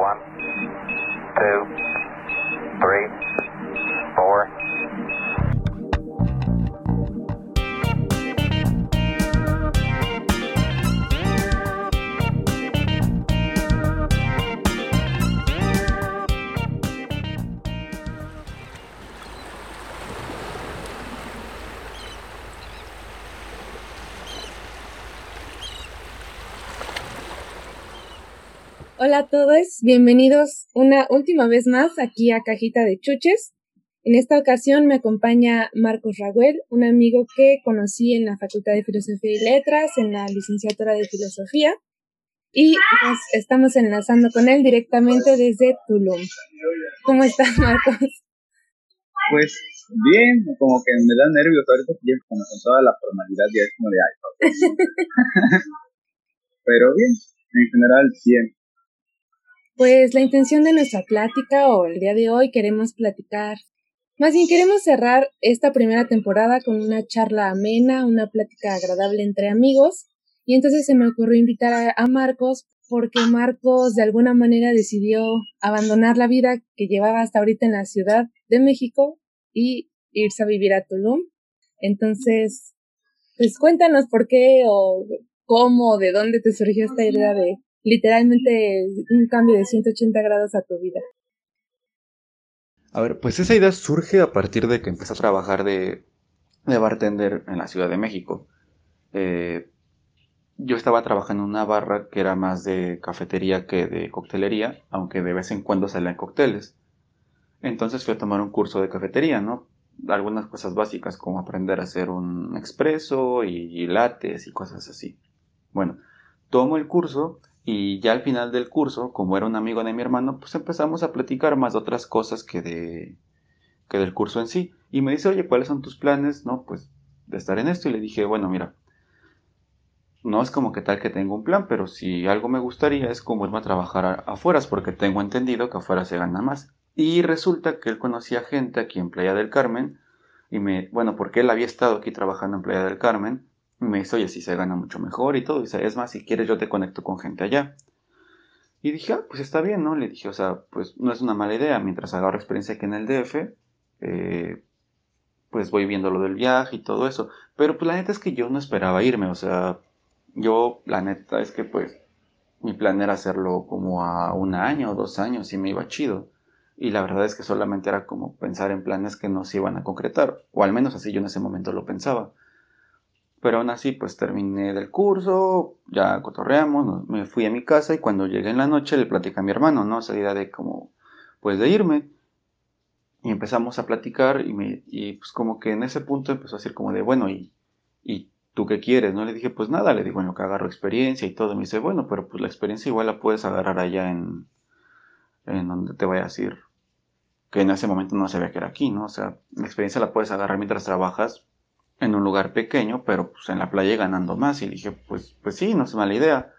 One, two, three, Hola a todos, bienvenidos una última vez más aquí a Cajita de Chuches. En esta ocasión me acompaña Marcos Raguel, un amigo que conocí en la Facultad de Filosofía y Letras, en la licenciatura de Filosofía, y nos estamos enlazando con él directamente desde Tulum. ¿Cómo estás, Marcos? Pues bien, como que me da nervios ahorita, ya como con toda la formalidad ya es como de ay, Pero bien, en general bien. Pues la intención de nuestra plática o el día de hoy queremos platicar, más bien queremos cerrar esta primera temporada con una charla amena, una plática agradable entre amigos y entonces se me ocurrió invitar a, Marcos porque Marcos de alguna manera decidió abandonar la vida que llevaba hasta ahorita en la Ciudad de México y irse a vivir a Tulum. Entonces, pues cuéntanos por qué o cómo, de dónde te surgió esta idea de literalmente un cambio de 180 grados a tu vida. A ver, pues esa idea surge a partir de que empecé a trabajar de, de bartender en la Ciudad de México. Eh, yo estaba trabajando en una barra que era más de cafetería que de coctelería, aunque de vez en cuando salían cócteles. Entonces fui a tomar un curso de cafetería, ¿no? Algunas cosas básicas como aprender a hacer un expreso y, y lates y cosas así. Bueno, tomo el curso y ya al final del curso, como era un amigo de mi hermano, pues empezamos a platicar más de otras cosas que, de, que del curso en sí. Y me dice, oye, ¿cuáles son tus planes? No, pues de estar en esto. Y le dije, bueno, mira, no es como que tal que tengo un plan, pero si algo me gustaría es como irme a trabajar afuera, porque tengo entendido que afuera se gana más. Y resulta que él conocía gente aquí en Playa del Carmen, y me, bueno, porque él había estado aquí trabajando en Playa del Carmen, me dice, oye, si se gana mucho mejor y todo. Dice, es más, si quieres yo te conecto con gente allá. Y dije, ah, pues está bien, ¿no? Le dije, o sea, pues no es una mala idea. Mientras agarro experiencia aquí en el DF, eh, pues voy viendo lo del viaje y todo eso. Pero pues la neta es que yo no esperaba irme. O sea, yo, la neta es que pues mi plan era hacerlo como a un año o dos años y me iba chido. Y la verdad es que solamente era como pensar en planes que no se iban a concretar. O al menos así yo en ese momento lo pensaba. Pero aún así, pues terminé del curso, ya cotorreamos, me fui a mi casa y cuando llegué en la noche le platicé a mi hermano, ¿no? Esa idea de como, pues de irme. Y empezamos a platicar y, me, y pues como que en ese punto empezó a decir como de, bueno, ¿y, ¿y tú qué quieres? ¿No? Le dije, pues nada, le digo, bueno, que agarro experiencia y todo. Me dice, bueno, pero pues la experiencia igual la puedes agarrar allá en, en donde te vayas a ir. Que en ese momento no sabía que era aquí, ¿no? O sea, la experiencia la puedes agarrar mientras trabajas en un lugar pequeño, pero pues en la playa ganando más. Y le dije, pues, pues sí, no es mala idea.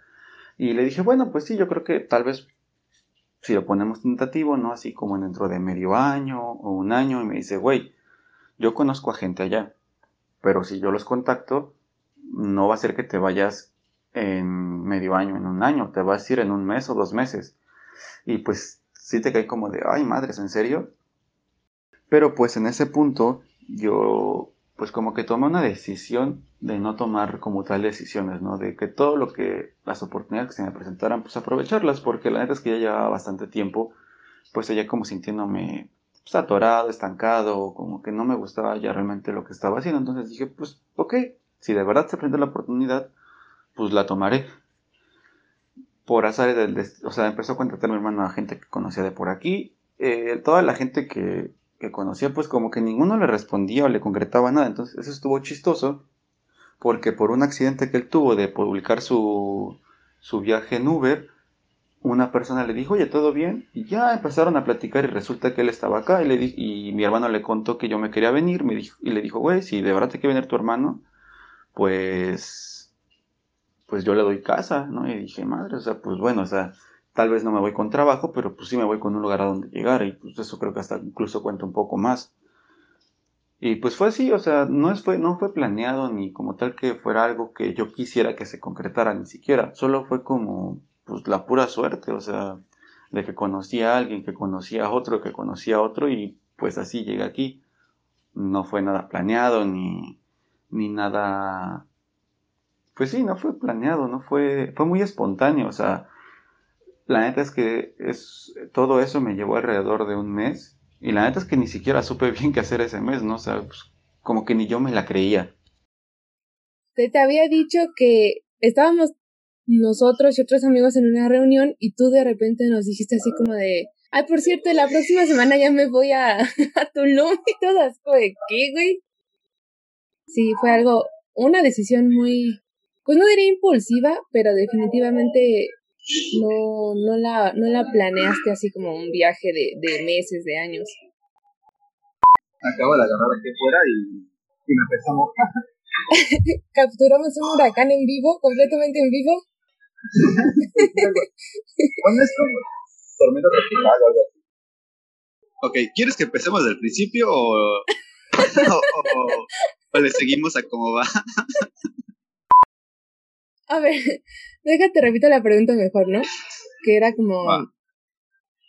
Y le dije, bueno, pues sí, yo creo que tal vez si lo ponemos tentativo, ¿no? Así como dentro de medio año o un año. Y me dice, güey, yo conozco a gente allá, pero si yo los contacto, no va a ser que te vayas en medio año, en un año, te vas a ir en un mes o dos meses. Y pues sí te cae como de, ay madres, ¿en serio? Pero pues en ese punto yo pues como que tomé una decisión de no tomar como tal decisiones, ¿no? De que todo lo que, las oportunidades que se me presentaran, pues aprovecharlas, porque la neta es que ya llevaba bastante tiempo, pues ya como sintiéndome pues, atorado, estancado, como que no me gustaba ya realmente lo que estaba haciendo, entonces dije, pues ok, si de verdad se presenta la oportunidad, pues la tomaré. Por azar o sea, empezó a contratar mi hermano a gente que conocía de por aquí, eh, toda la gente que que conocía, pues como que ninguno le respondía o le concretaba nada. Entonces eso estuvo chistoso, porque por un accidente que él tuvo de publicar su, su viaje en Uber, una persona le dijo, oye, ¿todo bien? Y ya empezaron a platicar y resulta que él estaba acá y, le y mi hermano le contó que yo me quería venir me dijo, y le dijo, güey, si de verdad te quiere venir tu hermano, pues, pues yo le doy casa, ¿no? Y dije, madre, o sea, pues bueno, o sea, Tal vez no me voy con trabajo, pero pues sí me voy con un lugar a donde llegar y pues eso creo que hasta incluso cuenta un poco más. Y pues fue así, o sea, no, fue, no fue planeado ni como tal que fuera algo que yo quisiera que se concretara ni siquiera, solo fue como pues la pura suerte, o sea, de que conocía a alguien, que conocía a otro, que conocía a otro y pues así llegué aquí. No fue nada planeado ni, ni nada... Pues sí, no fue planeado, no fue, fue muy espontáneo, o sea, la neta es que es, todo eso me llevó alrededor de un mes y la neta es que ni siquiera supe bien qué hacer ese mes, ¿no? O sea, pues, como que ni yo me la creía. Te, te había dicho que estábamos nosotros y otros amigos en una reunión y tú de repente nos dijiste así como de, ay, por cierto, la próxima semana ya me voy a, a Tulum y todas, de, ¿qué, güey? Sí, fue algo, una decisión muy, pues no diría impulsiva, pero definitivamente no, no la, no la planeaste así como un viaje de, de meses, de años. Acabo de agarrar aquí fuera y, y me empezó a mojar. Capturamos un huracán en vivo, completamente en vivo. bueno, es como tormenta tropical o algo así. Ok, ¿quieres que empecemos del principio o, o, o, o le seguimos a cómo va? A ver, déjate, repito la pregunta mejor, ¿no? Que era como.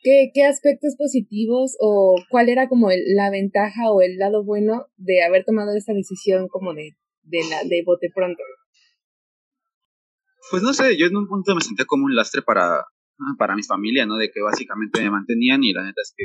¿qué, ¿qué aspectos positivos o cuál era como el- la ventaja o el lado bueno de haber tomado esta decisión como de, de, la, de bote pronto? Pues no sé, yo en un punto me sentía como un lastre para, para mi familia, ¿no? De que básicamente me mantenían y la neta es que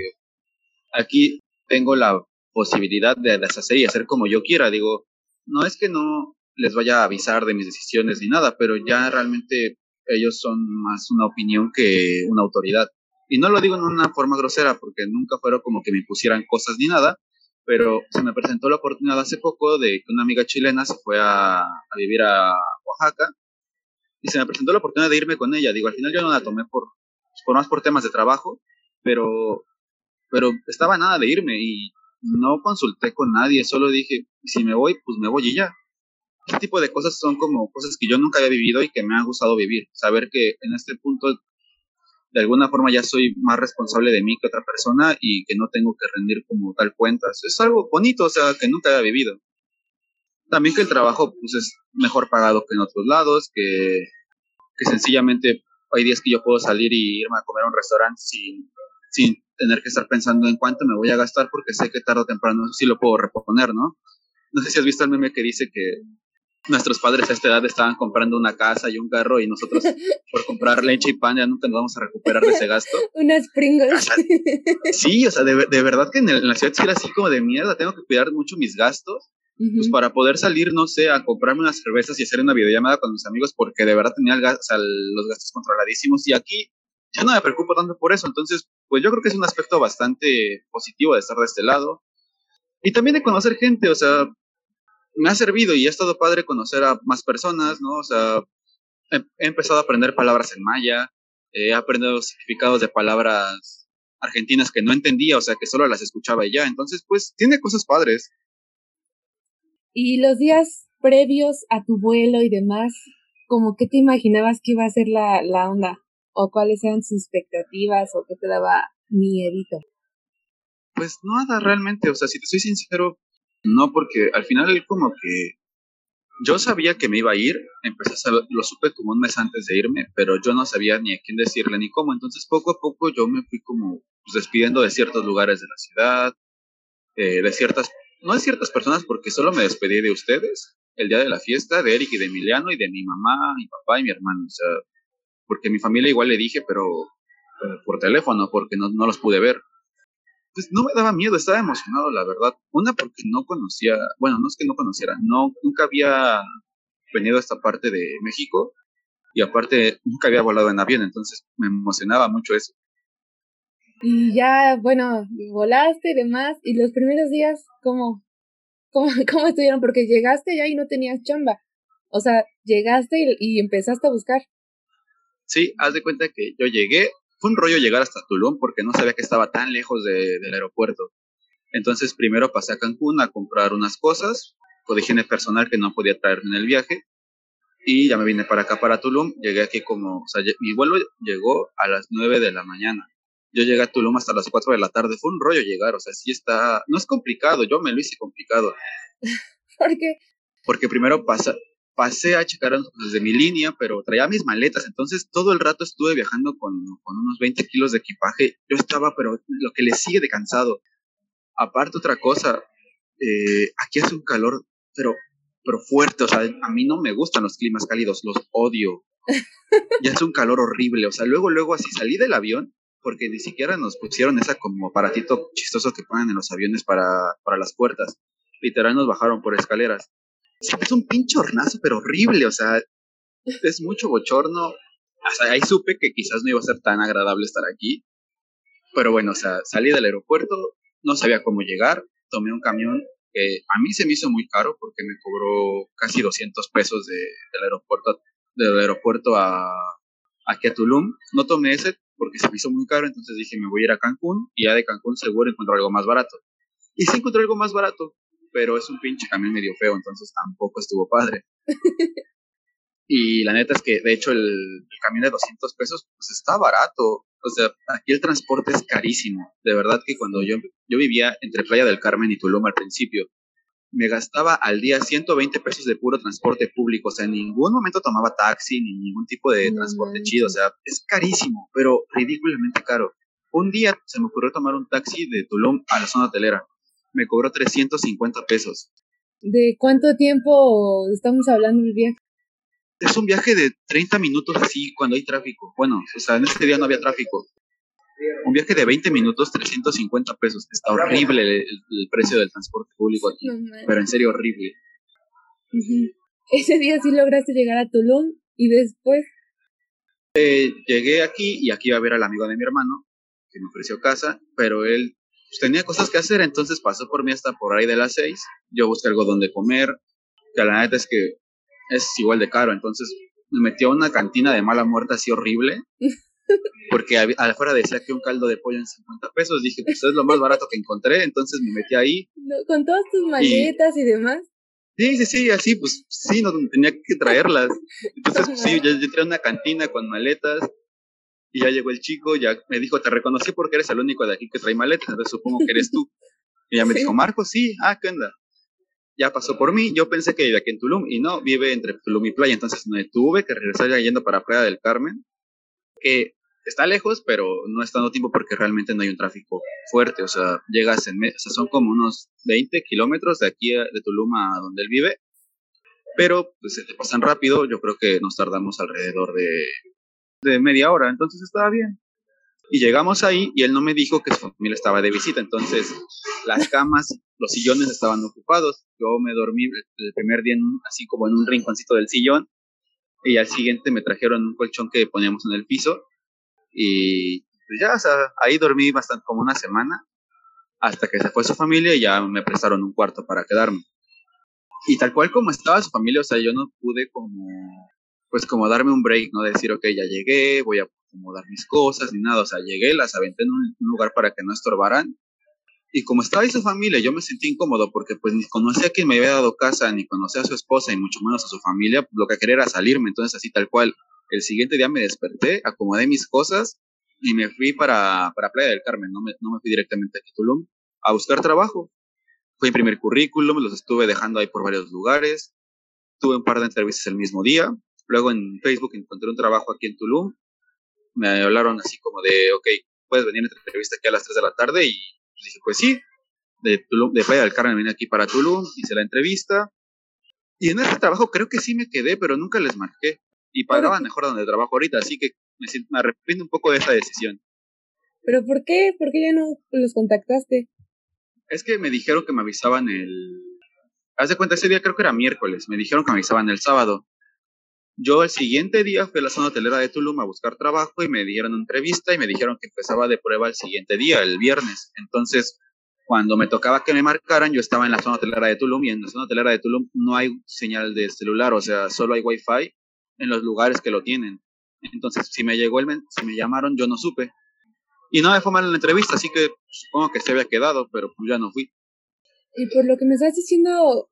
aquí tengo la posibilidad de deshacer y hacer como yo quiera. Digo, no es que no les vaya a avisar de mis decisiones ni nada, pero ya realmente ellos son más una opinión que una autoridad. Y no lo digo en una forma grosera, porque nunca fueron como que me impusieran cosas ni nada, pero se me presentó la oportunidad hace poco de que una amiga chilena se fue a, a vivir a Oaxaca y se me presentó la oportunidad de irme con ella. Digo, al final yo no la tomé por, por más por temas de trabajo, pero, pero estaba nada de irme y no consulté con nadie, solo dije, si me voy, pues me voy y ya. Este tipo de cosas son como cosas que yo nunca había vivido y que me ha gustado vivir. Saber que en este punto, de alguna forma, ya soy más responsable de mí que otra persona y que no tengo que rendir como tal cuentas. Es algo bonito, o sea, que nunca había vivido. También que el trabajo pues, es mejor pagado que en otros lados, que, que sencillamente hay días que yo puedo salir y irme a comer a un restaurante sin, sin tener que estar pensando en cuánto me voy a gastar porque sé que tarde o temprano sí lo puedo reponer, ¿no? No sé si has visto el meme que dice que nuestros padres a esta edad estaban comprando una casa y un carro y nosotros por comprar leche y pan ya nunca nos vamos a recuperar de ese gasto. Unas Pringles. Sí, o sea, de, de verdad que en, el- en la ciudad sí era así como de mierda, tengo que cuidar mucho mis gastos pues Ujú. para poder salir, no sé, a comprarme unas cervezas y hacer una videollamada con mis amigos porque de verdad tenía el gas- o sea, los gastos controladísimos y aquí ya no me preocupo tanto por eso, entonces pues yo creo que es un aspecto bastante positivo de estar de este lado y también de conocer gente, o sea, me ha servido y ha estado padre conocer a más personas, ¿no? O sea, he, he empezado a aprender palabras en maya, he aprendido significados de palabras argentinas que no entendía, o sea, que solo las escuchaba y ya, entonces pues tiene cosas padres. Y los días previos a tu vuelo y demás, como que te imaginabas que iba a ser la, la onda? ¿O cuáles eran sus expectativas? ¿O qué te daba miedito? Pues nada, realmente, o sea, si te soy sincero, no, porque al final como que yo sabía que me iba a ir, empecé a lo supe como un mes antes de irme, pero yo no sabía ni a quién decirle ni cómo, entonces poco a poco yo me fui como pues, despidiendo de ciertos lugares de la ciudad, eh, de ciertas, no de ciertas personas, porque solo me despedí de ustedes el día de la fiesta, de Eric y de Emiliano y de mi mamá, mi papá y mi hermano, o sea, porque mi familia igual le dije, pero por teléfono, porque no, no los pude ver pues no me daba miedo, estaba emocionado, la verdad. Una porque no conocía, bueno, no es que no conociera, no, nunca había venido a esta parte de México y aparte nunca había volado en avión, entonces me emocionaba mucho eso. Y ya, bueno, volaste y demás. ¿Y los primeros días cómo, cómo, cómo estuvieron? Porque llegaste ya y no tenías chamba. O sea, llegaste y, y empezaste a buscar. Sí, haz de cuenta que yo llegué, fue un rollo llegar hasta Tulum porque no sabía que estaba tan lejos de, del aeropuerto. Entonces primero pasé a Cancún a comprar unas cosas, de higiene personal que no podía traerme en el viaje, y ya me vine para acá, para Tulum. Llegué aquí como, o sea, mi vuelo llegó a las 9 de la mañana. Yo llegué a Tulum hasta las 4 de la tarde. Fue un rollo llegar, o sea, sí está, no es complicado, yo me lo hice complicado. Porque, Porque primero pasa, pasé a checar desde mi línea, pero traía mis maletas, entonces todo el rato estuve viajando con, con, unos 20 kilos de equipaje. Yo estaba, pero lo que le sigue de cansado. Aparte otra cosa, eh, aquí hace un calor, pero, pero fuerte, o sea, a mí no me gustan los climas cálidos, los odio. Ya es un calor horrible, o sea, luego, luego así salí del avión, porque ni siquiera nos pusieron esa como aparatito chistoso que ponen en los aviones para, para las puertas. Literal nos bajaron por escaleras es un pinche hornazo, pero horrible, o sea, es mucho bochorno. Sea, ahí supe que quizás no iba a ser tan agradable estar aquí. Pero bueno, o sea, salí del aeropuerto, no sabía cómo llegar, tomé un camión que a mí se me hizo muy caro porque me cobró casi 200 pesos de, del aeropuerto, del aeropuerto a, aquí a Tulum. No tomé ese porque se me hizo muy caro, entonces dije, me voy a ir a Cancún y ya de Cancún seguro encuentro algo más barato. Y sí encontré algo más barato, pero es un pinche camión medio feo, entonces tampoco estuvo padre. y la neta es que, de hecho, el, camión de 200 pesos, pues está barato. O sea, aquí el transporte es carísimo. De verdad que cuando yo, yo vivía entre Playa del Carmen y Tulum al principio, me gastaba al día 120 pesos de puro transporte público. O sea, en ningún momento tomaba taxi ni ningún tipo de transporte chido. O sea, es carísimo, pero ridículamente caro. Un día se me ocurrió tomar un taxi de Tulum a la zona hotelera me cobró 350 pesos. ¿De cuánto tiempo estamos hablando del viaje? Es un viaje de 30 minutos así cuando hay tráfico. Bueno, o sea, en este día no había tráfico. Un viaje de 20 minutos, 350 pesos. Está horrible el, precio del transporte público aquí. pero en serio horrible. Ese día sí lograste llegar a Tulum y después... Eh, llegué aquí y aquí iba a ver al amigo de mi hermano que me ofreció casa, pero él pues, tenía cosas que hacer, entonces pasó por mí hasta por ahí de las seis. Yo busqué algo donde comer, que la neta es que es igual de caro, entonces me metió a una cantina de mala muerte así horrible, porque afuera decía que un caldo de pollo en 50 pesos. Dije, pues es lo más barato que encontré, entonces me metí ahí. con todas tus maletas y, demás. Sí, sí, sí, así, pues sí, no tenía que traerlas. Entonces, pues, sí, yo, yo entré a una cantina con maletas, y ya llegó el chico, ya me dijo, te reconocí porque eres el único de aquí que trae maletas, entonces supongo que eres tú. Y ya me dijo, Marco, sí, ah, ¿qué onda? Ya pasó por mí, yo pensé que vivía aquí en Tulum y no, vive entre Tulum y Playa, entonces me tuve que regresar ya yendo para Playa del Carmen, que está lejos, pero no es tanto tiempo porque realmente no hay un tráfico fuerte, o sea, llegas en, o sea, son como unos 20 kilómetros de aquí de Tulum a donde él vive, pero pues se te pasan rápido, yo creo que nos tardamos alrededor de de media hora, entonces estaba bien. Y llegamos ahí y él no me dijo que su familia estaba de visita, entonces las camas, los sillones estaban ocupados. Yo me dormí el primer día así como en un rinconcito del sillón y al siguiente me trajeron un colchón que poníamos en el piso y pues ya, o sea, ahí dormí bastante como una semana hasta que se fue su familia y ya me prestaron un cuarto para quedarme. Y tal cual como estaba su familia, o sea, yo no pude como pues como darme un break, ¿no? decir, ok, ya llegué, voy a acomodar mis cosas, ni nada, o sea, llegué, las aventé en un, lugar para que no estorbaran. Y como estaba ahí su familia, yo me sentí incómodo porque pues ni conocía a quien me había dado casa, ni conocía a su esposa, y mucho menos a su familia, lo que quería era salirme, entonces así tal cual. El siguiente día me desperté, acomodé mis cosas y me fui para, para Playa del Carmen, no me, no me fui directamente a Tulum a buscar trabajo. Fui a imprimir currículum, los estuve dejando ahí por varios lugares, tuve un par de entrevistas el mismo día, Luego en Facebook encontré un trabajo aquí en Tulum. Me hablaron así como de, ok, puedes venir a entrevista aquí a las 3 de la tarde. Y dije, pues sí, de, Tulum, de Playa del Carmen vine aquí para Tulum, hice la entrevista. Y en ese trabajo creo que sí me quedé, pero nunca les marqué. Y pagaban mejor donde trabajo ahorita, así que me, me arrepiento un poco de esa decisión. ¿Pero por qué? ¿Por qué ya no los contactaste? Es que me dijeron que me avisaban el... Haz de cuenta, ese día creo que era miércoles. Me dijeron que me avisaban el sábado. Yo el siguiente día fui a la zona hotelera de Tulum a buscar trabajo y me dieron una entrevista y me dijeron que empezaba de prueba el siguiente día, el viernes. Entonces, cuando me tocaba que me marcaran, yo estaba en la zona hotelera de Tulum y en la zona hotelera de Tulum no hay señal de celular, o sea, solo hay wifi en los lugares que lo tienen. Entonces, si me llegó el si me llamaron, yo no supe. Y no me fue mal en la entrevista, así que supongo que se había quedado, pero pues ya no fui. Y por lo que me estás diciendo,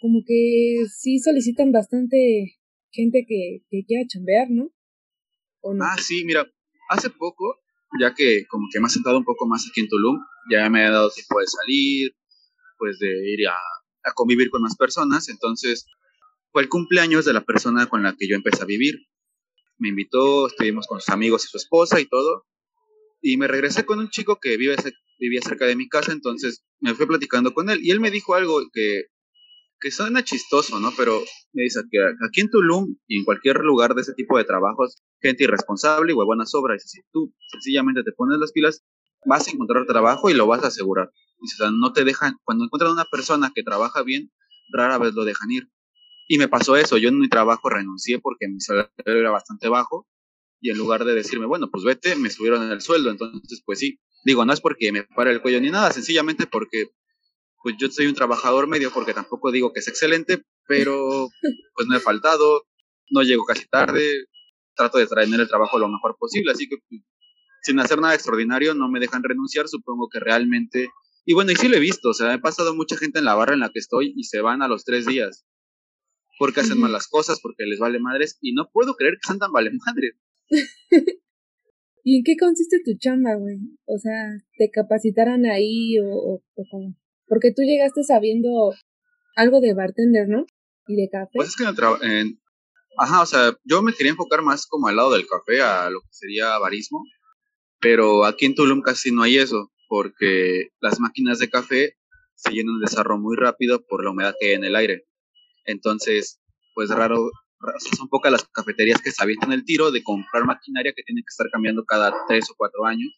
como que sí solicitan bastante gente que, que quiera chambear, ¿no? Ah, sí, mira, hace poco, ya que como que me ha sentado un poco más aquí en Tulum, ya me ha dado tiempo de salir, pues de ir a, a convivir con más personas, entonces, fue el cumpleaños de la persona con la que yo empecé a vivir. Me invitó, estuvimos con sus amigos y su esposa y todo. Y me regresé con un chico que vive, vivía cerca de mi casa, entonces me fui platicando con él. Y él me dijo algo que, que suena chistoso, ¿no? Pero me dice que aquí en Tulum y en cualquier lugar de ese tipo de trabajos, gente irresponsable y buenas obras. Y si tú sencillamente te pones las pilas, vas a encontrar trabajo y lo vas a asegurar. Dice, o sea, no te dejan, cuando encuentran una persona que trabaja bien, rara vez lo dejan ir. Y me pasó eso, yo en mi trabajo renuncié porque mi salario era bastante bajo y en lugar de decirme, bueno, pues vete, me subieron en el sueldo, entonces pues sí, digo, no es porque me pare el cuello ni nada, sencillamente porque pues yo soy un trabajador medio porque tampoco digo que es excelente, pero pues no he faltado, no llego casi tarde, trato de traer el trabajo lo mejor posible, así que pues, sin hacer nada extraordinario no me dejan renunciar, supongo que realmente y bueno, y sí lo he visto, o sea, he pasado mucha gente en la barra en la que estoy y se van a los tres días. Porque hacen malas cosas, porque les vale madres. Y no puedo creer que sean tan vale madres. ¿Y en qué consiste tu chamba, güey? O sea, ¿te capacitaran ahí o, o, cómo? Porque tú llegaste sabiendo algo de bartender, ¿no? Y de café. Pues es que en, Ajá, o sea, yo me quería enfocar más como al lado del café, a lo que sería barismo. Pero aquí en Tulum casi no hay eso porque las máquinas de café se llenan de sarro muy rápido por la humedad que hay en el aire. Entonces, pues raro, son pocas las cafeterías que se avientan el tiro de comprar maquinaria que tienen que estar cambiando cada tres o cuatro años,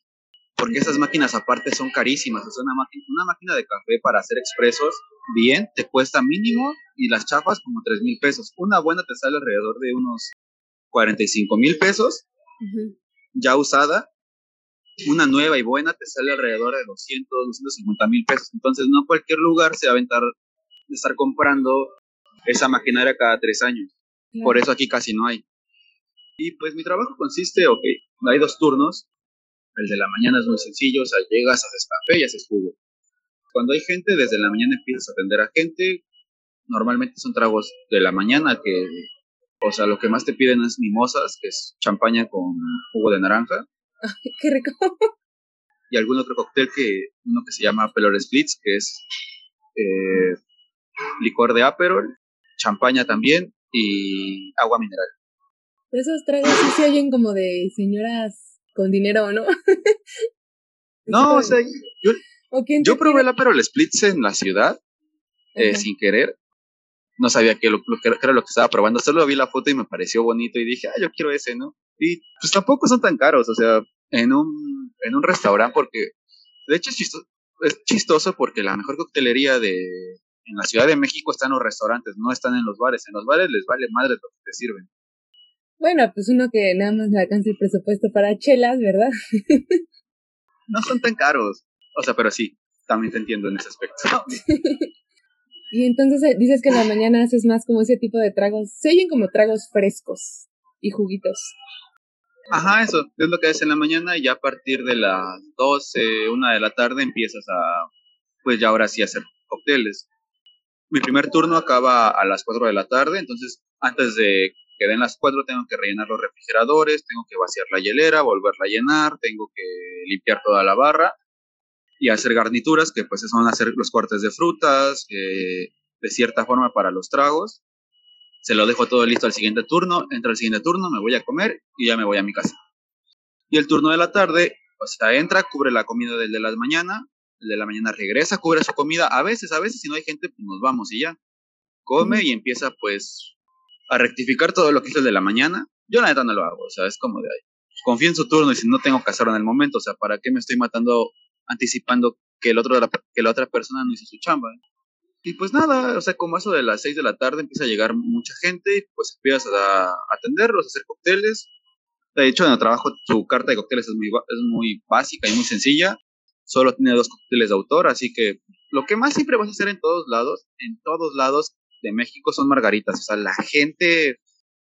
porque esas máquinas aparte son carísimas. O sea, una, máquina, una máquina de café para hacer expresos bien te cuesta mínimo y las chafas como tres mil pesos. Una buena te sale alrededor de unos 45 mil pesos, ya usada, una nueva y buena te sale alrededor de 200, 250 mil pesos. Entonces, no cualquier lugar se va a aventar de estar comprando esa maquinaria cada tres años. Por eso aquí casi no hay. Y pues mi trabajo consiste, ok, hay dos turnos. El de la mañana es muy sencillo, o sea, llegas, haces café y haces jugo. Cuando hay gente, desde la mañana empiezas a atender a gente. Normalmente son tragos de la mañana que, o sea, lo que más te piden es mimosas, que es champaña con jugo de naranja qué rico. Y algún otro cóctel que, uno que se llama Pelor Splits, que es eh, licor de Aperol, champaña también y agua mineral. Pero esos tragos sí se oyen como de señoras con dinero, ¿no? no, o sea, yo, yo probé el Aperol Splits en la ciudad, eh, sin querer. No sabía que, lo, que era lo que estaba probando, solo vi la foto y me pareció bonito y dije, ah, yo quiero ese, ¿no? Y pues tampoco son tan caros, o sea, en un, en un restaurante, porque de hecho es chistoso, es chistoso porque la mejor coctelería de, en la Ciudad de México está en los restaurantes, no están en los bares. En los bares les vale madre lo que te sirven. Bueno, pues uno que nada más le alcanza el presupuesto para chelas, ¿verdad? no son tan caros. O sea, pero sí, también te entiendo en ese aspecto. y entonces eh, dices que en la mañana haces más como ese tipo de tragos. Se oyen como tragos frescos y juguitos. Ajá, eso, es lo que haces en la mañana y ya a partir de las 12, una de la tarde empiezas a, pues ya ahora sí hacer cócteles. Mi primer turno acaba a las 4 de la tarde, entonces antes de que den las 4 tengo que rellenar los refrigeradores, tengo que vaciar la hielera, volverla a llenar, tengo que limpiar toda la barra y hacer garnituras, que pues son hacer los cortes de frutas, eh, de cierta forma para los tragos se lo dejo todo listo al siguiente turno, entra el siguiente turno, me voy a comer y ya me voy a mi casa. Y el turno de la tarde, o sea, entra, cubre la comida del de la mañana, el de la mañana regresa, cubre su comida, a veces, a veces, si no hay gente, pues nos vamos y ya. Come y empieza pues a rectificar todo lo que hizo el de la mañana. Yo la neta no lo hago, o sea, es como de ahí. Confío en su turno y si no tengo que hacerlo en el momento, o sea, ¿para qué me estoy matando anticipando que, el otro, que la otra persona no hizo su chamba? Y pues nada, o sea, como eso de las 6 de la tarde empieza a llegar mucha gente y pues empiezas a atenderlos, a hacer cócteles. De hecho, en el trabajo su carta de cócteles es muy, es muy básica y muy sencilla. Solo tiene dos cócteles de autor, así que lo que más siempre vas a hacer en todos lados, en todos lados de México son margaritas. O sea, la gente,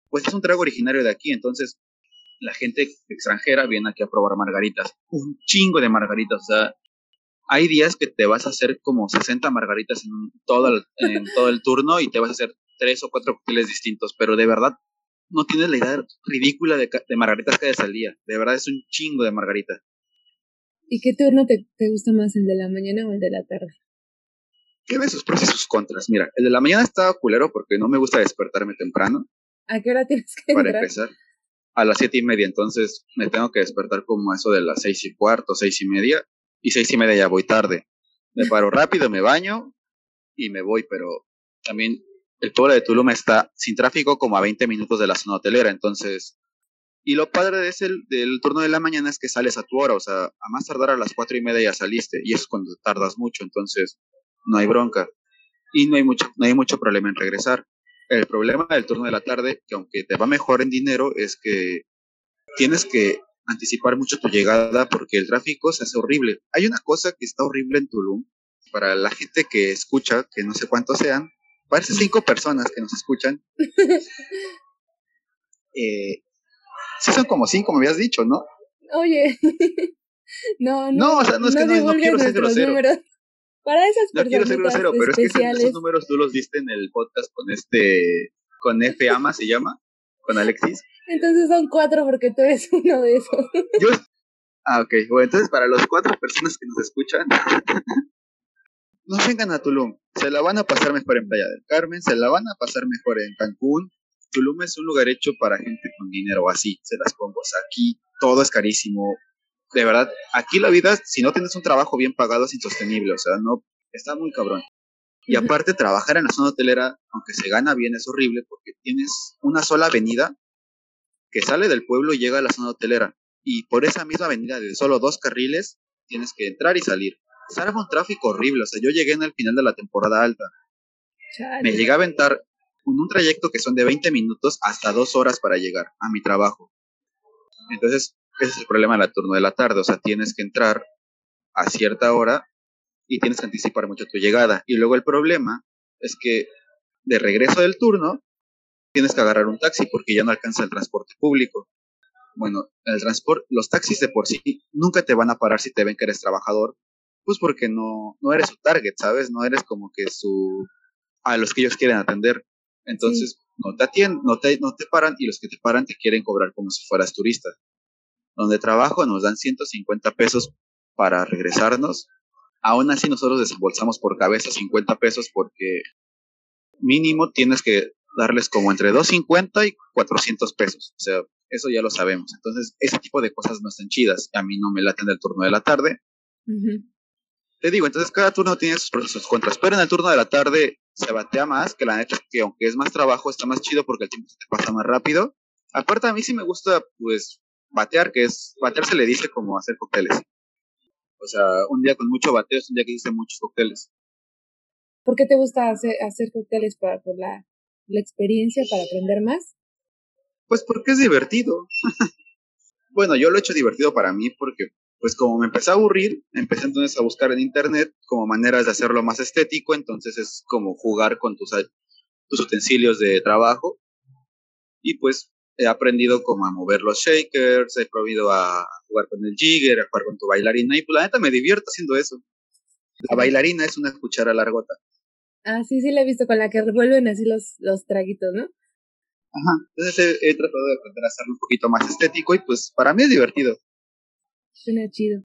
pues es un trago originario de aquí, entonces la gente extranjera viene aquí a probar margaritas. Un chingo de margaritas, o sea, hay días que te vas a hacer como 60 margaritas en todo el, en todo el turno y te vas a hacer tres o cuatro cócteles distintos, pero de verdad no tienes la idea ridícula de, de margaritas que al día. De verdad es un chingo de margarita. ¿Y qué turno te, te, gusta más, el de la mañana o el de la tarde? Tiene sus pros y sus contras. Mira, el de la mañana estaba culero porque no me gusta despertarme temprano. ¿A qué hora tienes que Para entrar? empezar, a las siete y media, entonces me tengo que despertar como eso de las seis y cuarto, seis y media, y seis y media ya voy tarde. Me paro rápido, me baño y me voy, pero también el pueblo de Tulum está sin tráfico como a 20 minutos de la zona hotelera, entonces... Y lo padre de ese, del turno de la mañana es que sales a tu hora, o sea, a más tardar a las cuatro y media ya saliste, y eso es cuando tardas mucho, entonces no hay bronca. Y no hay mucho, no hay mucho problema en regresar. El problema del turno de la tarde, que aunque te va mejor en dinero, es que tienes que anticipar mucho tu llegada porque el tráfico se hace horrible. Hay una cosa que está horrible en Tulum, para la gente que escucha, que no sé cuántos sean, parece cinco personas que nos escuchan. Eh, sí son como cinco, me habías dicho, ¿no? Oye, no, no, No, o sea, no es que no- no quiero ser nuestros grosero. números. Para esas No quiero ser grosero, pero es que esos- esos números tú los diste en el podcast con este, con F Ama se llama, con Alexis. Entonces son cuatro porque tú eres uno de esos. Yo, ah, ok. Bueno, entonces para las cuatro personas que nos escuchan, no vengan a Tulum. Se la van a pasar mejor en Playa del Carmen, se la van a pasar mejor en Cancún. Tulum es un lugar hecho para gente con dinero, así se las pongo. O sea, aquí todo es carísimo. De verdad, aquí la vida, si no tienes un trabajo bien pagado, es insostenible. O sea, no, está muy cabrón. Y aparte, trabajar en la zona hotelera, aunque se gana bien, es horrible porque tienes una sola avenida que sale del pueblo y llega a la zona hotelera. Y por esa misma avenida de solo dos carriles, tienes que entrar y salir. Arma un tráfico horrible. O sea, yo llegué en el final de la temporada alta. Chale. Me llegué a aventar con un trayecto que son de 20 minutos hasta dos horas para llegar a mi trabajo. Entonces, ese es el problema de la turno de la tarde. O sea, tienes que entrar a cierta hora y tienes que anticipar mucho tu llegada. Y luego el problema es que de regreso del turno tienes que agarrar un taxi porque ya no alcanza el transporte público. Bueno, el transporte, los taxis de por sí nunca te van a parar si te ven que eres trabajador, pues porque no, no eres su target, ¿sabes? No eres como que su a los que ellos quieren atender. Entonces, no te atienden, no te, no te paran y los que te paran te quieren cobrar como si fueras turista. Donde trabajo nos dan 150 pesos para regresarnos. Aún así nosotros desembolsamos por cabeza 50 pesos porque mínimo tienes que darles como entre 250 y 400 pesos. O sea, eso ya lo sabemos. Entonces, ese tipo de cosas no están chidas. A mí no me laten del turno de la tarde. Te digo, entonces cada turno tiene sus pros y sus contras. Pero en el turno de la tarde se batea más, que la neta es que aunque es más trabajo, está más chido porque el tiempo se te pasa más rápido. Aparte, a mí sí me gusta, pues, batear, que es, batear se le dice como hacer cócteles. O sea, un día con mucho bateo es un día que hiciste muchos cócteles. ¿Por qué te gusta hacer, hacer cócteles para, por la, la experiencia, para aprender más? Pues porque es divertido. bueno, yo lo he hecho divertido para mí porque, pues como me empecé a aburrir, empecé entonces a buscar en internet como maneras de hacerlo más estético, entonces es como jugar con tus, tus utensilios de trabajo. Y pues he aprendido como a mover los shakers, he aprendido a jugar con el jigger, a jugar con tu bailarina y pues la neta me divierto haciendo eso. La bailarina es una cuchara largota. Ah, sí, sí la he visto con la que revuelven así los, los traguitos, ¿no? Ajá. Entonces he, he tratado de aprender a hacerlo un poquito más estético y pues para mí es divertido. Suena chido.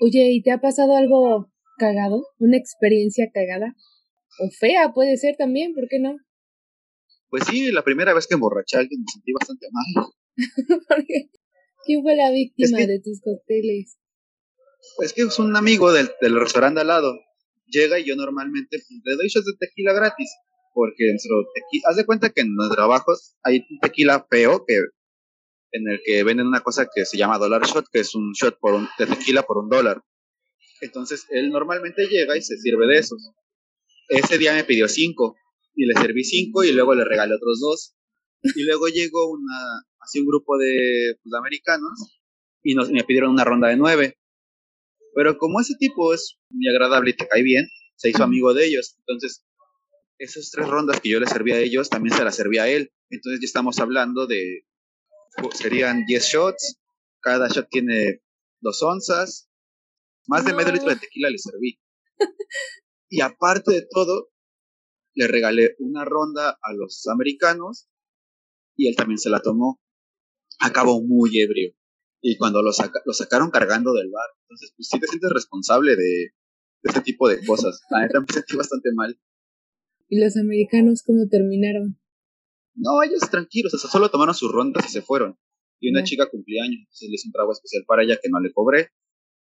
Oye, ¿y te ha pasado algo cagado? ¿Una experiencia cagada? O fea puede ser también, ¿por qué no? Pues sí, la primera vez que emborraché a alguien me sentí bastante mal. ¿quién fue la víctima Es que- de tus cócteles? Es que es un amigo del, del restaurante al lado. Llega y yo normalmente pues, le doy shots de tequila gratis. Porque nuestro tequila, haz de cuenta que en los trabajos hay un tequila feo que en el que venden una cosa que se llama dollar shot, que es un shot por un, de tequila por un dólar. Entonces él normalmente llega y se sirve de esos. Ese día me pidió cinco y le serví cinco y luego le regalé otros dos. Y luego llegó una, así un grupo de, pues, americanos y nos, me pidieron una ronda de nueve. Pero como ese tipo es muy agradable y te cae bien, se hizo amigo de ellos. Entonces, esas tres rondas que yo le servía a ellos, también se las servía a él. Entonces ya estamos hablando de, pues, serían 10 shots, cada shot tiene dos onzas, más de medio No. litro de tequila le serví. Y aparte de todo, le regalé una ronda a los americanos y él también se la tomó. Acabó muy ebrio. Y cuando lo, saca- lo sacaron cargando del bar, entonces pues sí te sientes responsable de, este tipo de cosas. La neta me sentí bastante mal. ¿Y los americanos cómo terminaron? No, ellos tranquilos, o sea, solo tomaron sus rondas y se fueron. Y una chica cumplía años, entonces le hice un trago especial para ella que no le cobré.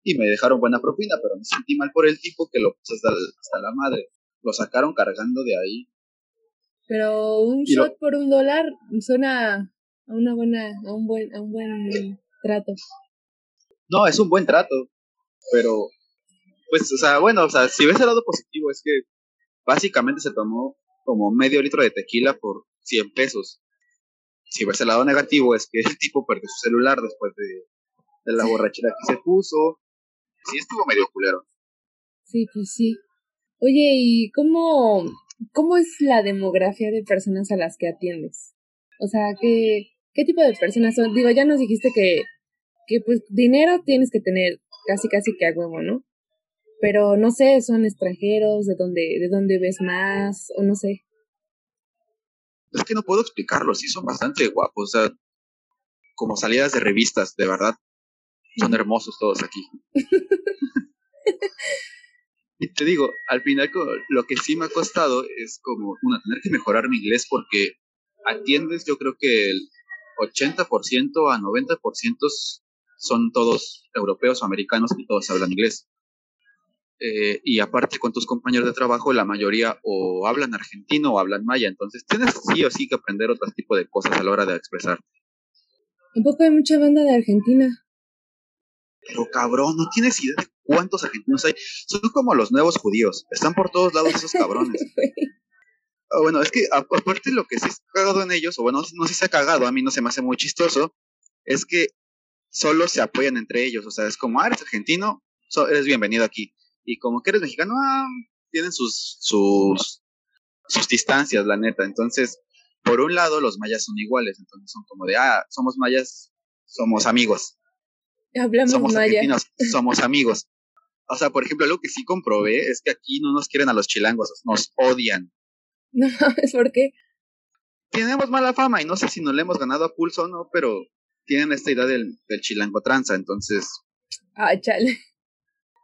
Y me dejaron buena propina, pero me sentí mal por el tipo que lo puso hasta, hasta la madre. Lo sacaron cargando de ahí. Pero un Y lo- shot por un dólar suena a una buena, a un buen, a un buen trato. No, es un buen trato, pero, pues, o sea, bueno, o sea, si ves el lado positivo, es que básicamente se tomó como medio litro de tequila por 100 pesos. Si ves el lado negativo, es que el tipo perdió su celular después de, de la borrachera que se puso. Sí, estuvo medio culero. Sí, pues sí. Oye, ¿y cómo, cómo es la demografía de personas a las que atiendes? O sea, ¿qué, qué tipo de personas son? Digo, ya nos dijiste que, que pues dinero tienes que tener casi casi que a huevo, ¿no? Pero no sé, son extranjeros, de dónde, de dónde ves más, o no sé. Es que no puedo explicarlo, sí son bastante guapos, o sea, como salidas de revistas, de verdad. Son hermosos todos aquí. y te digo, al final lo que sí me ha costado es como, una, tener que mejorar mi inglés porque atiendes, yo creo que el 80% a 90% son todos europeos o americanos y todos hablan inglés. Eh, y aparte con tus compañeros de trabajo, la mayoría o hablan argentino o hablan maya, entonces tienes sí o sí que aprender otro tipo de cosas a la hora de expresar. Un poco hay mucha banda de Argentina. Pero cabrón, no tienes idea de cuántos argentinos hay. Son como los nuevos judíos. Están por todos lados esos cabrones. Ah, bueno, es que aparte lo que sí es cagado en ellos, o bueno, no sé si se ha cagado, a mí no se me hace muy chistoso, es que solo se apoyan entre ellos. O sea, es como, ah, eres argentino, so- eres bienvenido aquí. Y como que eres mexicano, ah, tienen sus, sus, sus distancias, la neta. Entonces, por un lado, los mayas son iguales. Entonces son como de, ah, somos mayas, somos amigos Hablamos somos maya. argentinos, somos amigos. O sea, por ejemplo, algo que sí comprobé es que aquí no nos quieren a los chilangos, nos odian. No mames, ¿por qué? Tenemos mala fama y no sé si nos le hemos ganado a pulso o no, pero tienen esta idea del, del chilango tranza, entonces, Ah, chale.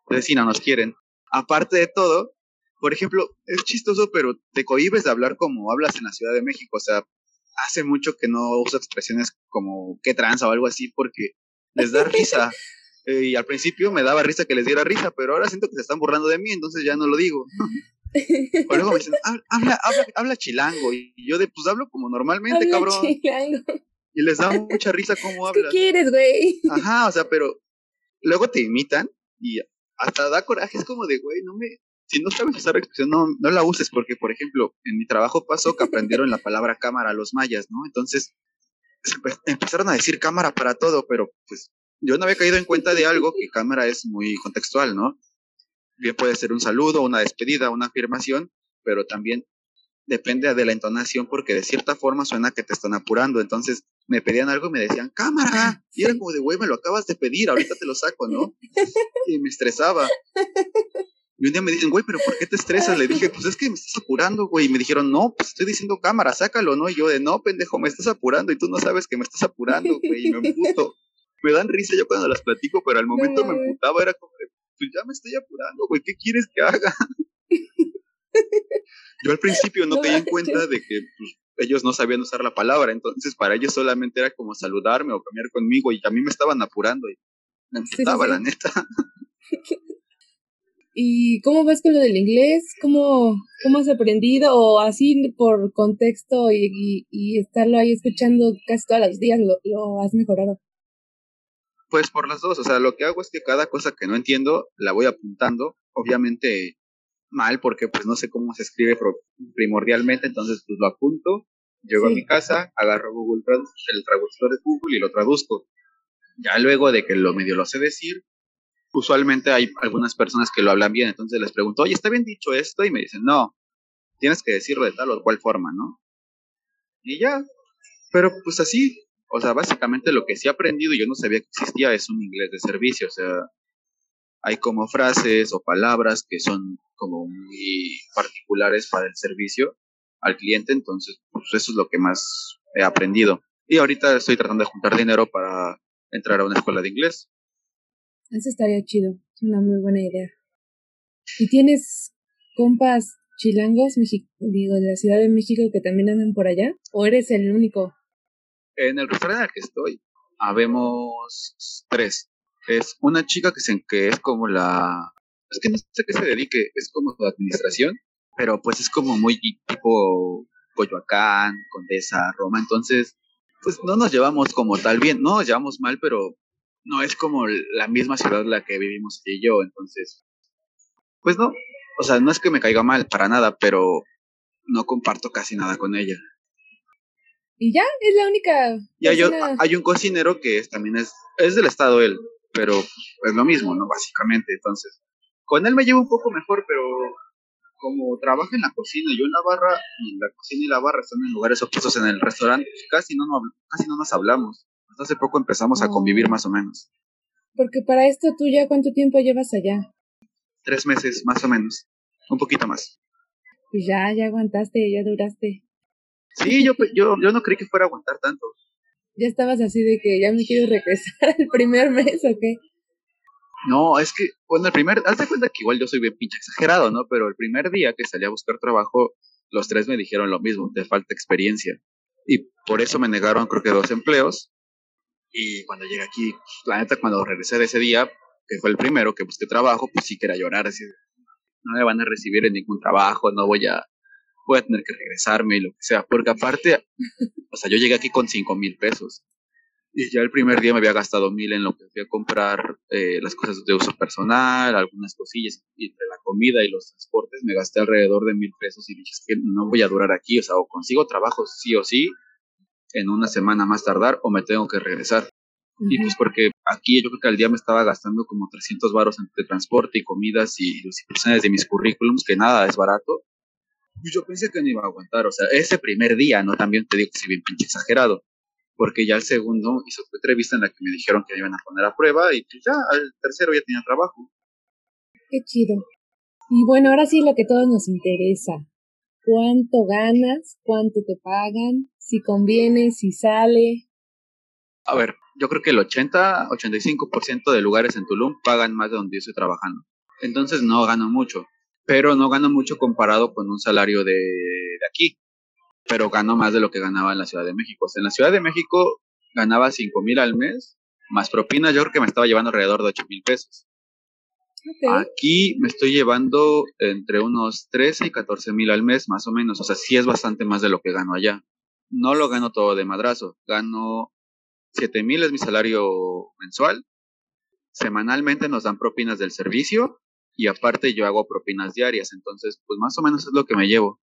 pues sí, no nos quieren. Aparte de todo, por ejemplo, es chistoso, pero te cohibes de hablar como hablas en la Ciudad de México. O sea, hace mucho que no uso expresiones como qué tranza o algo así porque les da risa. Eh, y al principio me daba risa que les diera risa, pero ahora siento que se están burlando de mí, entonces ya no lo digo. O luego me dicen, "Hab- habla, habla, habla chilango. Y yo de, pues hablo como normalmente, Habla cabrón. chilango. Y les da mucha risa cómo ¿Qué hablas. quieres, güey? Ajá, o sea, pero luego te imitan y hasta da coraje. Es como de, güey, no me. Si no sabes usar la expresión, no, no la uses, porque, por ejemplo, en mi trabajo pasó que aprendieron la palabra cámara los mayas, ¿no? Entonces empezaron a decir cámara para todo, pero pues yo no había caído en cuenta de algo que cámara es muy contextual, ¿no? Bien puede ser un saludo, una despedida, una afirmación, pero también depende de la entonación porque de cierta forma suena que te están apurando. Entonces me pedían algo y me decían, cámara. Y era como de, güey, me lo acabas de pedir, ahorita te lo saco, ¿no? Y me estresaba. Y un día me dicen, güey, pero ¿por qué te estresas? Le dije, pues es que me estás apurando, güey. Y me dijeron, no, pues estoy diciendo cámara, sácalo, ¿no? Y yo de, no, pendejo, me estás apurando y tú no sabes que me estás apurando, güey. Y me emputo. Me dan risa yo cuando las platico, pero al momento me emputaba, era como de, pues ya me estoy apurando, güey, ¿qué quieres que haga? Yo al principio no, No caí en cuenta de que pues, ellos no sabían usar la palabra, entonces para ellos solamente era como saludarme o cambiar conmigo y a mí me estaban apurando y me Sí, sí, emputaba, sí. la neta. ¿Y cómo vas con lo del inglés? ¿Cómo, cómo has aprendido? ¿O así por contexto y, y, y estarlo ahí escuchando casi todos los días lo, lo has mejorado? Pues por las dos, o sea, lo que hago es que cada cosa que no entiendo la voy apuntando, obviamente mal porque pues no sé cómo se escribe primordialmente, entonces pues lo apunto, llego a mi casa, agarro Google el traductor de Google y lo traduzco. Ya luego de que lo medio lo sé decir, usualmente hay algunas personas que lo hablan bien, entonces les pregunto, oye, ¿está bien dicho esto? Y me dicen, no, tienes que decirlo de tal o cual forma, ¿no? Y ya, pero pues así, o sea, básicamente lo que sí he aprendido y yo no sabía que existía es un inglés de servicio, o sea, hay como frases o palabras que son como muy particulares para el servicio al cliente, entonces pues eso es lo que más he aprendido. Y ahorita estoy tratando de juntar dinero para entrar a una escuela de inglés. Eso estaría chido. Es una muy buena idea. ¿Y tienes compas chilangos, digo, de la Ciudad de México que también andan por allá? ¿O eres el único? En el restaurante en el que estoy, habemos tres. Es una chica que, se, es como la... Es que no sé qué se dedique, es como la administración, pero pues es como muy tipo Coyoacán, Condesa, Roma, entonces pues no nos llevamos como tal bien, no nos llevamos mal, pero no es como la misma ciudad la que vivimos y yo, entonces, pues no, o sea, no es que me caiga mal para nada, pero no comparto casi nada con ella. Y ya, es la única. Y hay, hay un cocinero que es, también es, es del estado él, pero es lo mismo, ¿no? Básicamente, entonces, con él me llevo un poco mejor, pero como trabaja en la cocina, yo en la barra, y la cocina y la barra están en lugares opuestos en el restaurante, casi no, casi no nos hablamos. hace poco empezamos a convivir más o menos. Porque para esto tú ya cuánto tiempo llevas allá? Tres meses, más o menos. Un poquito más. Pues ya, ya aguantaste, ya duraste. Sí, yo, yo, yo no creí que fuera a aguantar tanto. Ya estabas así de que ya me quiero regresar el primer mes o qué. No, es que, bueno, el primer, haz de cuenta que igual yo soy bien pinche exagerado, ¿no? Pero el primer día que salí a buscar trabajo, los tres me dijeron lo mismo, te falta experiencia. Y por eso me negaron, creo que dos empleos. Y cuando llegué aquí, la neta, cuando regresé de ese día, que fue el primero que busqué trabajo, pues sí quería llorar, así, no me van a recibir en ningún trabajo, no voy a, voy a tener que regresarme y lo que sea. Porque aparte, o sea, yo llegué aquí con cinco mil pesos. Y ya el primer día me había gastado mil en lo que fui a comprar eh, las cosas de uso personal, algunas cosillas, y entre la comida y los transportes me gasté alrededor de mil pesos y dije, es que no voy a durar aquí, o sea, o consigo trabajo sí o sí, en una semana más tardar, o me tengo que regresar. Y pues porque aquí yo creo que al día me estaba gastando como 300 varos entre transporte y comidas y los de mis currículums, que nada es barato. Y yo pensé que no iba a aguantar, o sea, ese primer día, ¿no? También te digo que soy bien pinche exagerado porque ya el segundo hizo su entrevista en la que me dijeron que me iban a poner a prueba y pues ya al tercero ya tenía trabajo. Qué chido. Y bueno, ahora sí lo que todos nos interesa. ¿Cuánto ganas? ¿Cuánto te pagan? Si conviene, si sale. A ver, yo creo que el 80-85% de lugares en Tulum pagan más de donde yo estoy trabajando. Entonces no gano mucho, pero no gano mucho comparado con un salario de, de aquí pero ganó más de lo que ganaba en la Ciudad de México. O sea, en la Ciudad de México ganaba 5 mil al mes, más propina, yo creo que me estaba llevando alrededor de 8 mil pesos. Aquí me estoy llevando entre unos 13 y 14 mil al mes, más o menos. O sea, sí es bastante más de lo que gano allá. No lo gano todo de madrazo. Gano 7 mil es mi salario mensual. Semanalmente nos dan propinas del servicio y aparte yo hago propinas diarias. Entonces, pues más o menos es lo que me llevo.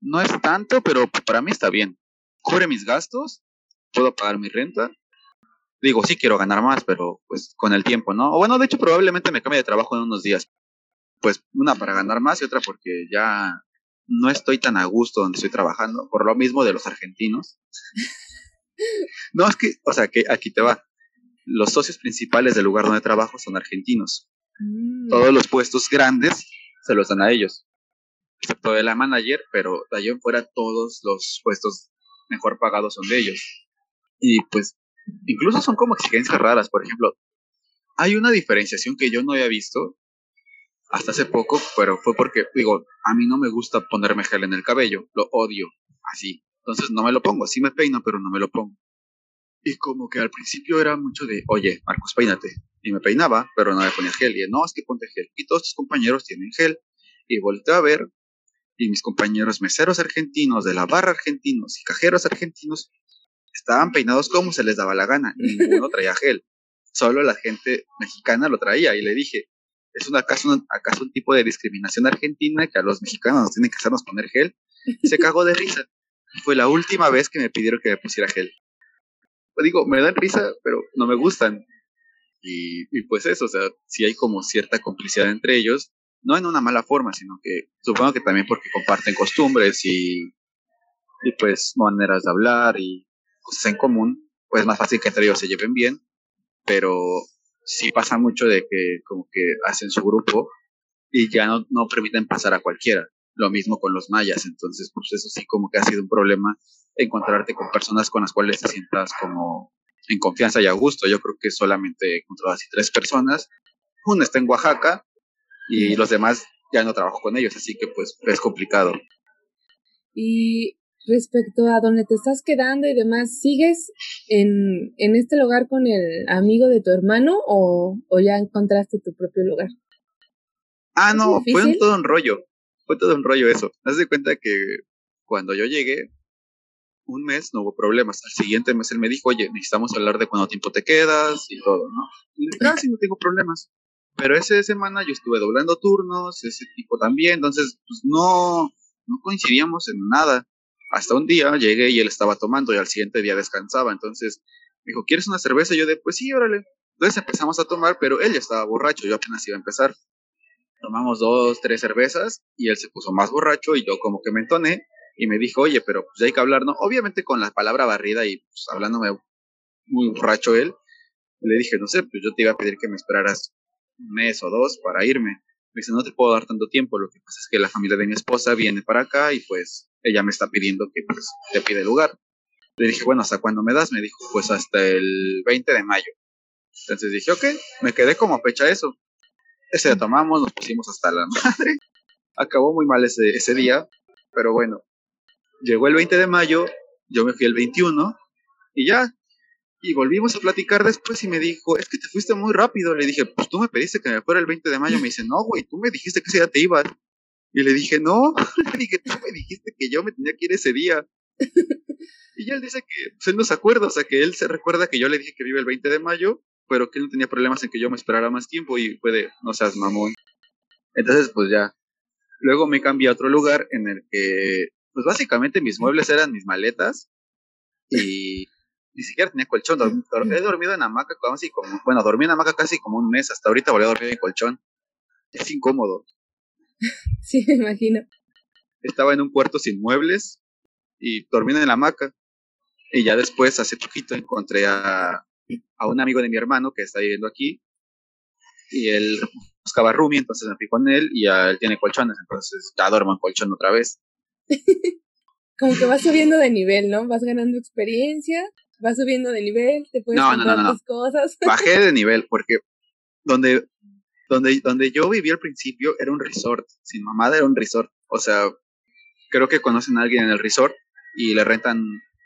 No es tanto, pero para mí está bien. Cubre mis gastos, puedo pagar mi renta. Digo, sí quiero ganar más, pero pues con el tiempo, ¿no? O bueno, de hecho probablemente me cambie de trabajo en unos días. Pues una para ganar más y otra porque ya no estoy tan a gusto donde estoy trabajando, por lo mismo de los argentinos. no, es que, o sea, que aquí te va. Los socios principales del lugar donde trabajo son argentinos. Mm. Todos los puestos grandes se los dan a ellos excepto de la manager, pero de ahí en fuera todos los puestos mejor pagados son de ellos. Y pues incluso son como exigencias raras, por ejemplo, hay una diferenciación que yo no había visto hasta hace poco, pero fue porque, digo, a mí no me gusta ponerme gel en el cabello, lo odio así. Entonces no me lo pongo, así me peino, pero no me lo pongo. Y como que al principio era mucho de, oye, Marcos, peínate. Y me peinaba, pero no me ponía gel. Y no, es que ponte gel. Y todos tus compañeros tienen gel. Y volteé a ver y mis compañeros meseros argentinos de la barra argentinos y cajeros argentinos estaban peinados como se les daba la gana. Ninguno traía gel. Solo la gente mexicana lo traía. Y le dije, ¿es un, acaso, un, acaso un tipo de discriminación argentina que a los mexicanos nos tienen que hacernos poner gel? Se cagó de risa. Fue la última vez que me pidieron que me pusiera gel. Digo, me dan risa, pero no me gustan. Y, y pues eso, o sea, si hay como cierta complicidad entre ellos, no en una mala forma, sino que supongo que también porque comparten costumbres y, y pues maneras de hablar y cosas en común, pues es más fácil que entre ellos se lleven bien, pero sí pasa mucho de que como que hacen su grupo y ya no, no permiten pasar a cualquiera. Lo mismo con los mayas, entonces pues eso sí como que ha sido un problema encontrarte con personas con las cuales te sientas como en confianza y a gusto. Yo creo que solamente he encontrado así tres personas. Una está en Oaxaca, y los demás ya no trabajo con ellos, así que pues es complicado. Y respecto a dónde te estás quedando y demás, ¿sigues en, en este lugar con el amigo de tu hermano o, o ya encontraste tu propio lugar? Ah, ¿Es no, fue un, todo un rollo. Fue todo un rollo eso. Haz de cuenta que cuando yo llegué, un mes no hubo problemas. Al siguiente mes él me dijo, oye, necesitamos hablar de cuánto tiempo te quedas y todo, ¿no? Y dije, ah, sí, no tengo problemas. Pero esa semana yo estuve doblando turnos, ese tipo también, entonces pues no, no coincidíamos en nada. Hasta un día llegué y él estaba tomando y al siguiente día descansaba. Entonces me dijo, ¿quieres una cerveza? Y yo de, pues sí, órale. Entonces empezamos a tomar, pero él ya estaba borracho, yo apenas iba a empezar. Tomamos dos, tres cervezas y él se puso más borracho y yo como que me entoné y me dijo, oye, pero pues hay que hablar, ¿no? Obviamente con la palabra barrida y pues hablándome muy borracho él. Le dije, no sé, pues yo te iba a pedir que me esperaras un mes o dos para irme. Me dice, no te puedo dar tanto tiempo, lo que pasa es que la familia de mi esposa viene para acá y pues ella me está pidiendo que pues te pide lugar. Le dije, bueno, ¿hasta cuándo me das? Me dijo, pues hasta el 20 de mayo. Entonces dije, ok, me quedé como fecha eso. Ese día tomamos, nos pusimos hasta la madre. Acabó muy mal ese, ese día, pero bueno. Llegó el 20 de mayo, yo me fui el 21 y ya. Y volvimos a platicar después y me dijo, es que te fuiste muy rápido. Le dije, pues tú me pediste que me fuera el 20 de mayo. Me dice, no, güey, tú me dijiste que ese día te ibas. Y le dije, no, le dije, tú me dijiste que yo me tenía que ir ese día. Y él dice que pues, él no se acuerda, o sea, que él se recuerda que yo le dije que vive el 20 de mayo, pero que él no tenía problemas en que yo me esperara más tiempo y fue de, no seas mamón. Entonces, pues ya. Luego me cambié a otro lugar en el que, pues básicamente mis muebles eran mis maletas y ni siquiera tenía colchón. Dorm- he dormido en hamaca casi como, bueno, dormí en hamaca casi como un mes, hasta ahorita volví a dormir en colchón. Es incómodo. Sí, me imagino. estaba en un cuarto sin muebles y dormí en la hamaca. Y ya después, hace poquito, encontré a, a un amigo de mi hermano que está viviendo aquí. Y él buscaba roomie, entonces me fui con él y ya él tiene colchones, entonces ya duermo en colchón otra vez. Como que vas subiendo de nivel, ¿no? Vas ganando experiencia, vas subiendo de nivel, te puedes No, no, tus cosas. Bajé de nivel porque donde, donde, donde yo viví al principio era un resort, sin mamada era un resort. O sea, creo que conocen a alguien en el resort y le rentan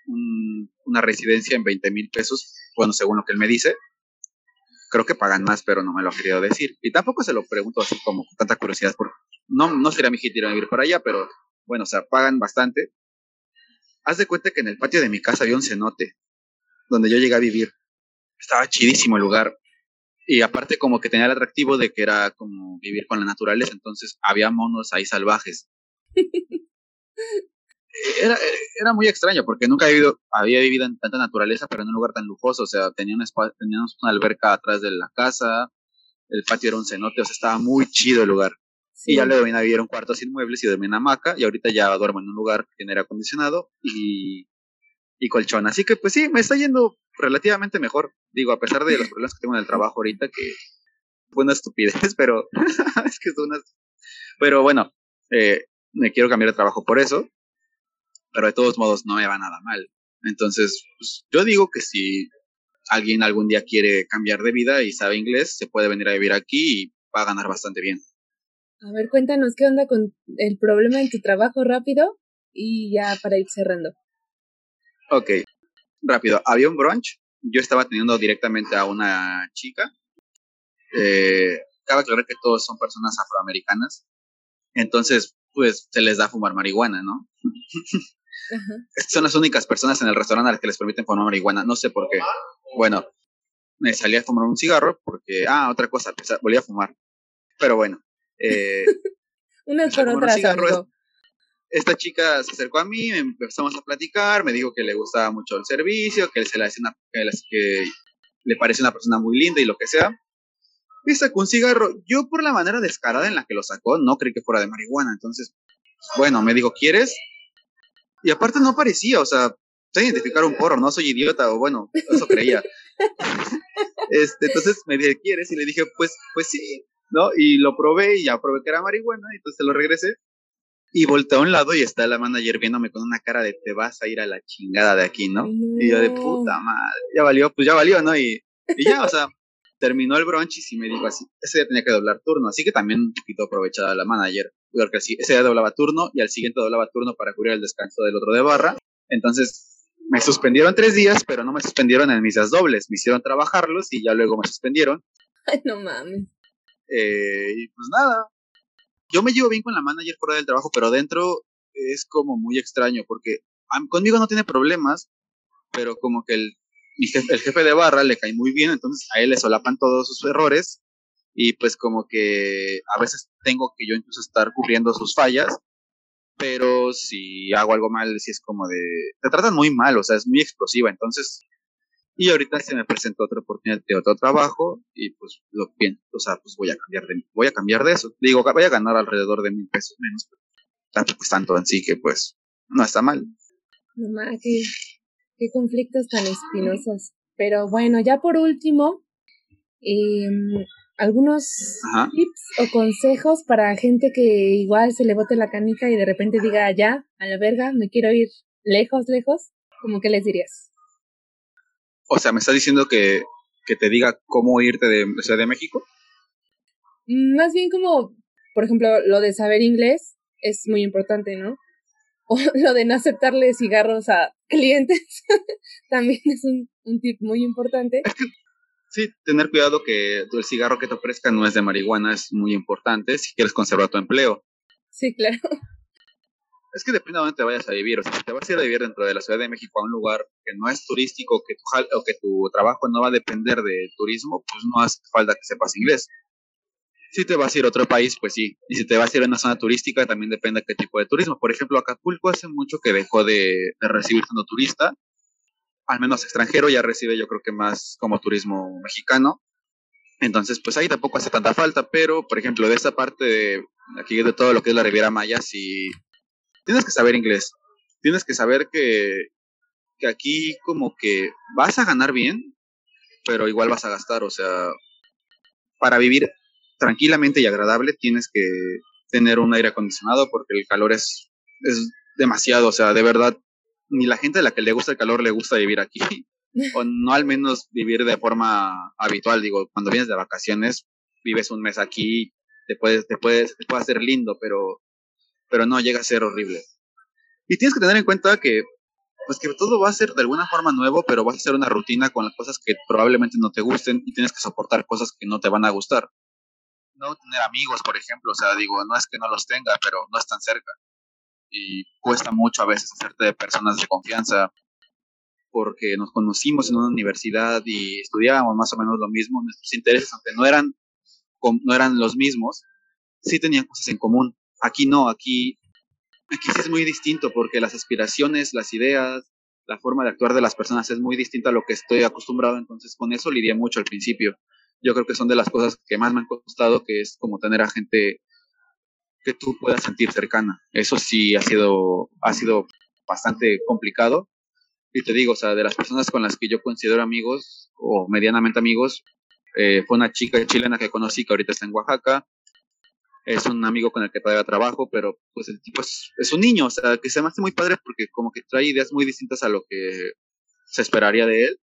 un- una residencia en 20 mil pesos, bueno, según lo que él me dice. Creo que pagan más, pero no me lo ha querido decir. Y tampoco se lo pregunto así como con tanta curiosidad, porque no, no sería mi hit ir a vivir para allá, pero bueno, o sea, pagan bastante. Haz de cuenta que en el patio de mi casa había un cenote, donde yo llegué a vivir. Estaba chidísimo el lugar. Y aparte como que tenía el atractivo de que era como vivir con la naturaleza, entonces había monos ahí salvajes. Era, era muy extraño porque nunca había vivido, había vivido en tanta naturaleza, pero en un lugar tan lujoso. O sea, tenía una espa- teníamos una alberca atrás de la casa, el patio era un cenote, o sea, estaba muy chido el lugar. Sí. Y ya luego vine a vivir en un cuarto sin muebles y dormí en hamaca. Y ahorita ya duermo en un lugar que aire acondicionado y, y colchón. Así que pues sí, me está yendo relativamente mejor. Digo, a pesar de los problemas que tengo en el trabajo ahorita, que fue una estupidez, pero es que es una... Pero bueno, eh, me quiero cambiar de trabajo por eso. Pero de todos modos no me va nada mal. Entonces, pues, yo digo que si alguien algún día quiere cambiar de vida y sabe inglés, se puede venir a vivir aquí y va a ganar bastante bien. A ver, cuéntanos qué onda con el problema en tu trabajo rápido y ya para ir cerrando. Ok, rápido. Había un brunch. Yo estaba teniendo directamente a una chica. Eh, cabe aclarar que todos son personas afroamericanas. Entonces, pues se les da fumar marihuana, ¿no? Ajá. Son las únicas personas en el restaurante a las que les permiten fumar marihuana. No sé por qué. Bueno, me salí a fumar un cigarro porque, ah, otra cosa, volví a fumar. Pero bueno, eh, Unas por otras, esta chica se acercó a mí, empezamos a platicar, me dijo que le gustaba mucho el servicio, que se le hacía una, que, que le parece una persona muy linda y lo que sea. Y sacó un cigarro. Yo por la manera descarada en la que lo sacó, no creí que fuera de marihuana. Entonces, bueno, me dijo, ¿quieres? Y aparte no parecía, o sea, sé identificar un porro, no soy idiota, o bueno, eso creía. este, entonces me dije, ¿quieres? Y le dije, pues, pues sí, ¿no? Y lo probé y ya probé que era marihuana, y entonces se lo regresé. Y volteé a un lado y está la manager viéndome con una cara de te vas a ir a la chingada de aquí, ¿no? Y yo de puta madre, ya valió, pues ya valió, ¿no? Y, y ya, o sea, terminó el brunch y sí me dijo así, ese día tenía que doblar turno, así que también un poquito aprovechada la manager, porque así, ese día doblaba turno y al siguiente doblaba turno para cubrir el descanso del otro de barra, entonces me suspendieron tres días, pero no me suspendieron en mis días dobles, me hicieron trabajarlos y ya luego me suspendieron. Ay, no mames. Eh, y pues nada, yo me llevo bien con la manager fuera del trabajo, pero dentro es como muy extraño, porque conmigo no tiene problemas, pero como que el el jefe de barra le cae muy bien, entonces a él le solapan todos sus errores y pues como que a veces tengo que yo incluso estar cubriendo sus fallas, pero si hago algo mal, si es como de, te tratan muy mal, o sea, es muy explosiva, entonces, y ahorita se me presentó otra oportunidad de otro trabajo y pues lo pienso, o sea, pues voy a cambiar de, voy a cambiar de eso, digo, voy a ganar alrededor de mil pesos menos, pero tampoco es tanto en sí que pues no está mal. No, que Qué conflictos tan espinosos. Pero bueno, ya por último, em, algunos tips o consejos para gente que igual se le bote la canica y de repente diga, ya, a la verga, me quiero ir lejos, lejos. ¿Cómo que les dirías? O sea, ¿me estás diciendo que, que te diga cómo irte de Ciudad de México? Mm, más bien como, por ejemplo, lo de saber inglés es muy importante, ¿no? O lo de no aceptarle cigarros a clientes también es un, un tip muy importante. Sí, tener cuidado que el cigarro que te ofrezca no es de marihuana, es muy importante si quieres conservar tu empleo. Sí, claro. Es que depende de dónde vayas a vivir. O sea, si te vas a ir a vivir dentro de la Ciudad de México a un lugar que no es turístico que tu, o que tu trabajo no va a depender del turismo, pues no hace falta que sepas inglés. Si te vas a ir a otro país, pues sí. Y si te vas a ir a una zona turística, también depende de qué tipo de turismo. Por ejemplo, Acapulco hace mucho que dejó de, recibir tanto turista, al menos extranjero, ya recibe yo creo que más como turismo mexicano. Entonces, pues ahí tampoco hace tanta falta, pero por ejemplo, de esa parte de aquí de todo lo que es la Riviera Maya, sí tienes que saber inglés. Tienes que saber que, que aquí como que vas a ganar bien, pero igual vas a gastar, o sea, para vivir tranquilamente y agradable, tienes que tener un aire acondicionado porque el calor es, es demasiado, o sea, de verdad, ni la gente a la que le gusta el calor le gusta vivir aquí, o no al menos vivir de forma habitual, digo, cuando vienes de vacaciones, vives un mes aquí, te puedes, te puedes, te puede hacer lindo, pero, pero no llega a ser horrible. Y tienes que tener en cuenta que, pues que todo va a ser de alguna forma nuevo, pero vas a hacer una rutina con las cosas que probablemente no te gusten y tienes que soportar cosas que no te van a gustar no tener amigos, por ejemplo, o sea, digo, no es que no los tenga, pero no están cerca. Y cuesta mucho a veces hacerte de personas de confianza porque nos conocimos en una universidad y estudiábamos más o menos lo mismo, nuestros intereses, aunque no eran, no eran los mismos, sí tenían cosas en común. Aquí no, aquí, aquí sí es muy distinto porque las aspiraciones, las ideas, la forma de actuar de las personas es muy distinta a lo que estoy acostumbrado, entonces con eso lidié mucho al principio yo creo que son de las cosas que más me han costado, que es como tener a gente que tú puedas sentir cercana. Eso sí ha sido, ha sido bastante complicado. Y te digo, o sea, de las personas con las que yo considero amigos o medianamente amigos, eh, fue una chica chilena que conocí que ahorita está en Oaxaca. Es un amigo con el que todavía trabajo, pero pues el tipo es, un niño, o sea, que se me hace muy padre porque como que trae ideas muy distintas a lo que se esperaría de él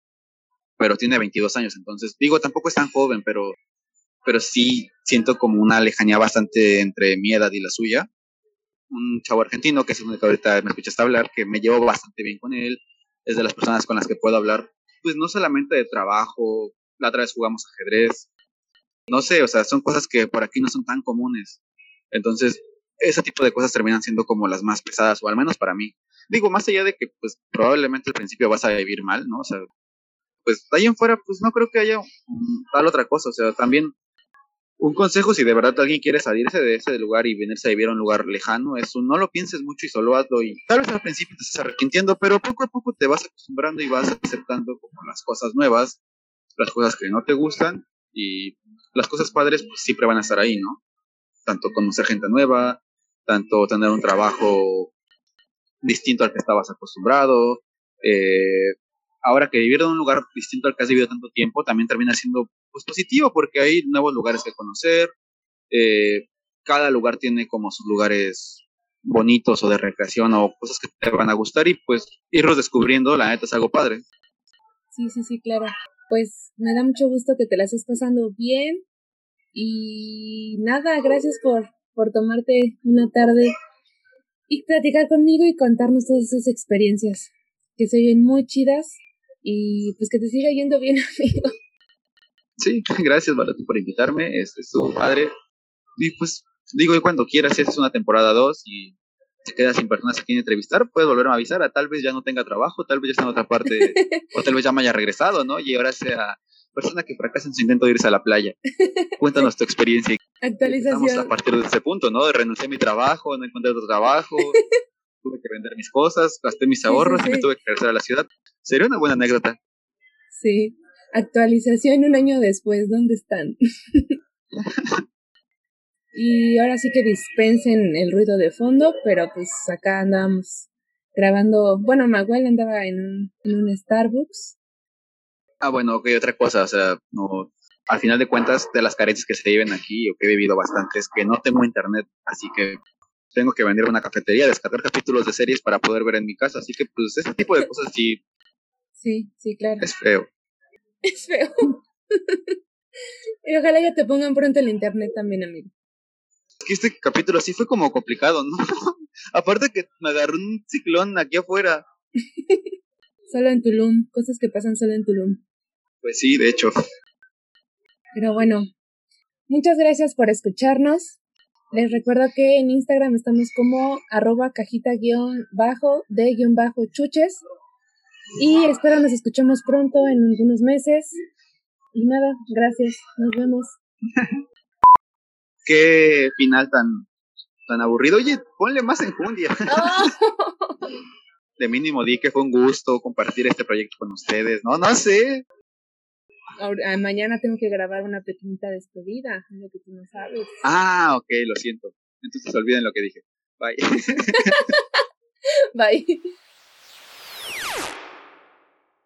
pero tiene 22 años, entonces digo, tampoco es tan joven, pero, pero sí siento como una lejanía bastante entre mi edad y la suya. Un chavo argentino, que es el que ahorita me escuchaste hablar, que me llevo bastante bien con él, es de las personas con las que puedo hablar, pues no solamente de trabajo, la otra vez jugamos ajedrez, no sé, o sea, son cosas que por aquí no son tan comunes. Entonces, ese tipo de cosas terminan siendo como las más pesadas, o al menos para mí. Digo, más allá de que, pues, probablemente al principio vas a vivir mal, ¿no? O sea, pues ahí en fuera, pues no creo que haya tal otra cosa. O sea, también un consejo, si de verdad alguien quiere salirse de ese lugar y venirse a vivir a un lugar lejano, es un, no lo pienses mucho y solo hazlo. Y tal vez al principio te estés arrepintiendo, pero poco a poco te vas acostumbrando y vas aceptando como las cosas nuevas, las cosas que no te gustan y las cosas padres pues siempre van a estar ahí, ¿no? Tanto conocer gente nueva, tanto tener un trabajo distinto al que estabas acostumbrado, eh, ahora que vivir en un lugar distinto al que has vivido tanto tiempo también termina siendo pues, positivo porque hay nuevos lugares que conocer, eh, cada lugar tiene como sus lugares bonitos o de recreación o cosas que te van a gustar y pues irlos descubriendo, la neta es algo padre. Sí, sí, sí, claro. Pues me da mucho gusto que te la estés pasando bien. Y nada, gracias por, por tomarte una tarde y platicar conmigo y contarnos todas esas experiencias que se oyen muy chidas y pues que te siga yendo bien, amigo. Sí, gracias, Barato, por invitarme. Este es tu padre. Y pues, digo, cuando quieras, si es una temporada 2 y te quedas sin personas a quien entrevistar, puedes volverme a avisar. A tal vez ya no tenga trabajo, tal vez ya está en otra parte, o tal vez ya me haya regresado, ¿no? Y ahora sea persona que fracasa en su intento de irse a la playa. Cuéntanos tu experiencia. Actualización. Estamos a partir de ese punto, ¿no? Renuncié a mi trabajo, no encontré otro trabajo, tuve que vender mis cosas, gasté mis ahorros y me tuve que regresar a la ciudad. Sería una buena anécdota. Sí. Actualización un año después, ¿dónde están? Y ahora sí que dispensen el ruido de fondo, pero pues acá andamos grabando. Bueno, Maguel andaba en un, en un Starbucks. Ah, bueno, ok, otra cosa, o sea, no, al final de cuentas, de las carencias que se viven aquí, o que he vivido bastante, es que no tengo internet, así que tengo que venir a una cafetería, descargar capítulos de series para poder ver en mi casa, así que pues ese tipo de cosas sí. Sí, sí, claro. Es feo. Es feo. y ojalá ya te pongan pronto el internet también, amigo. Que este capítulo sí fue como complicado, ¿no? Aparte que me agarró un ciclón aquí afuera. solo en Tulum, cosas que pasan solo en Tulum. Pues sí, de hecho. Pero bueno, muchas gracias por escucharnos. Les recuerdo que en Instagram estamos como arroba cajita guion bajo de guion bajo chuches. Y espero nos escuchemos pronto en algunos meses. Y nada, gracias. Nos vemos. Qué final tan, tan aburrido. Oye, ponle más enjundia. De mínimo di que fue un gusto compartir este proyecto con ustedes. No, no sé. Ahora, mañana tengo que grabar una pequeñita despedida, lo que tú no sabes. Ah, ok, lo siento. Entonces olviden lo que dije. Bye. Bye.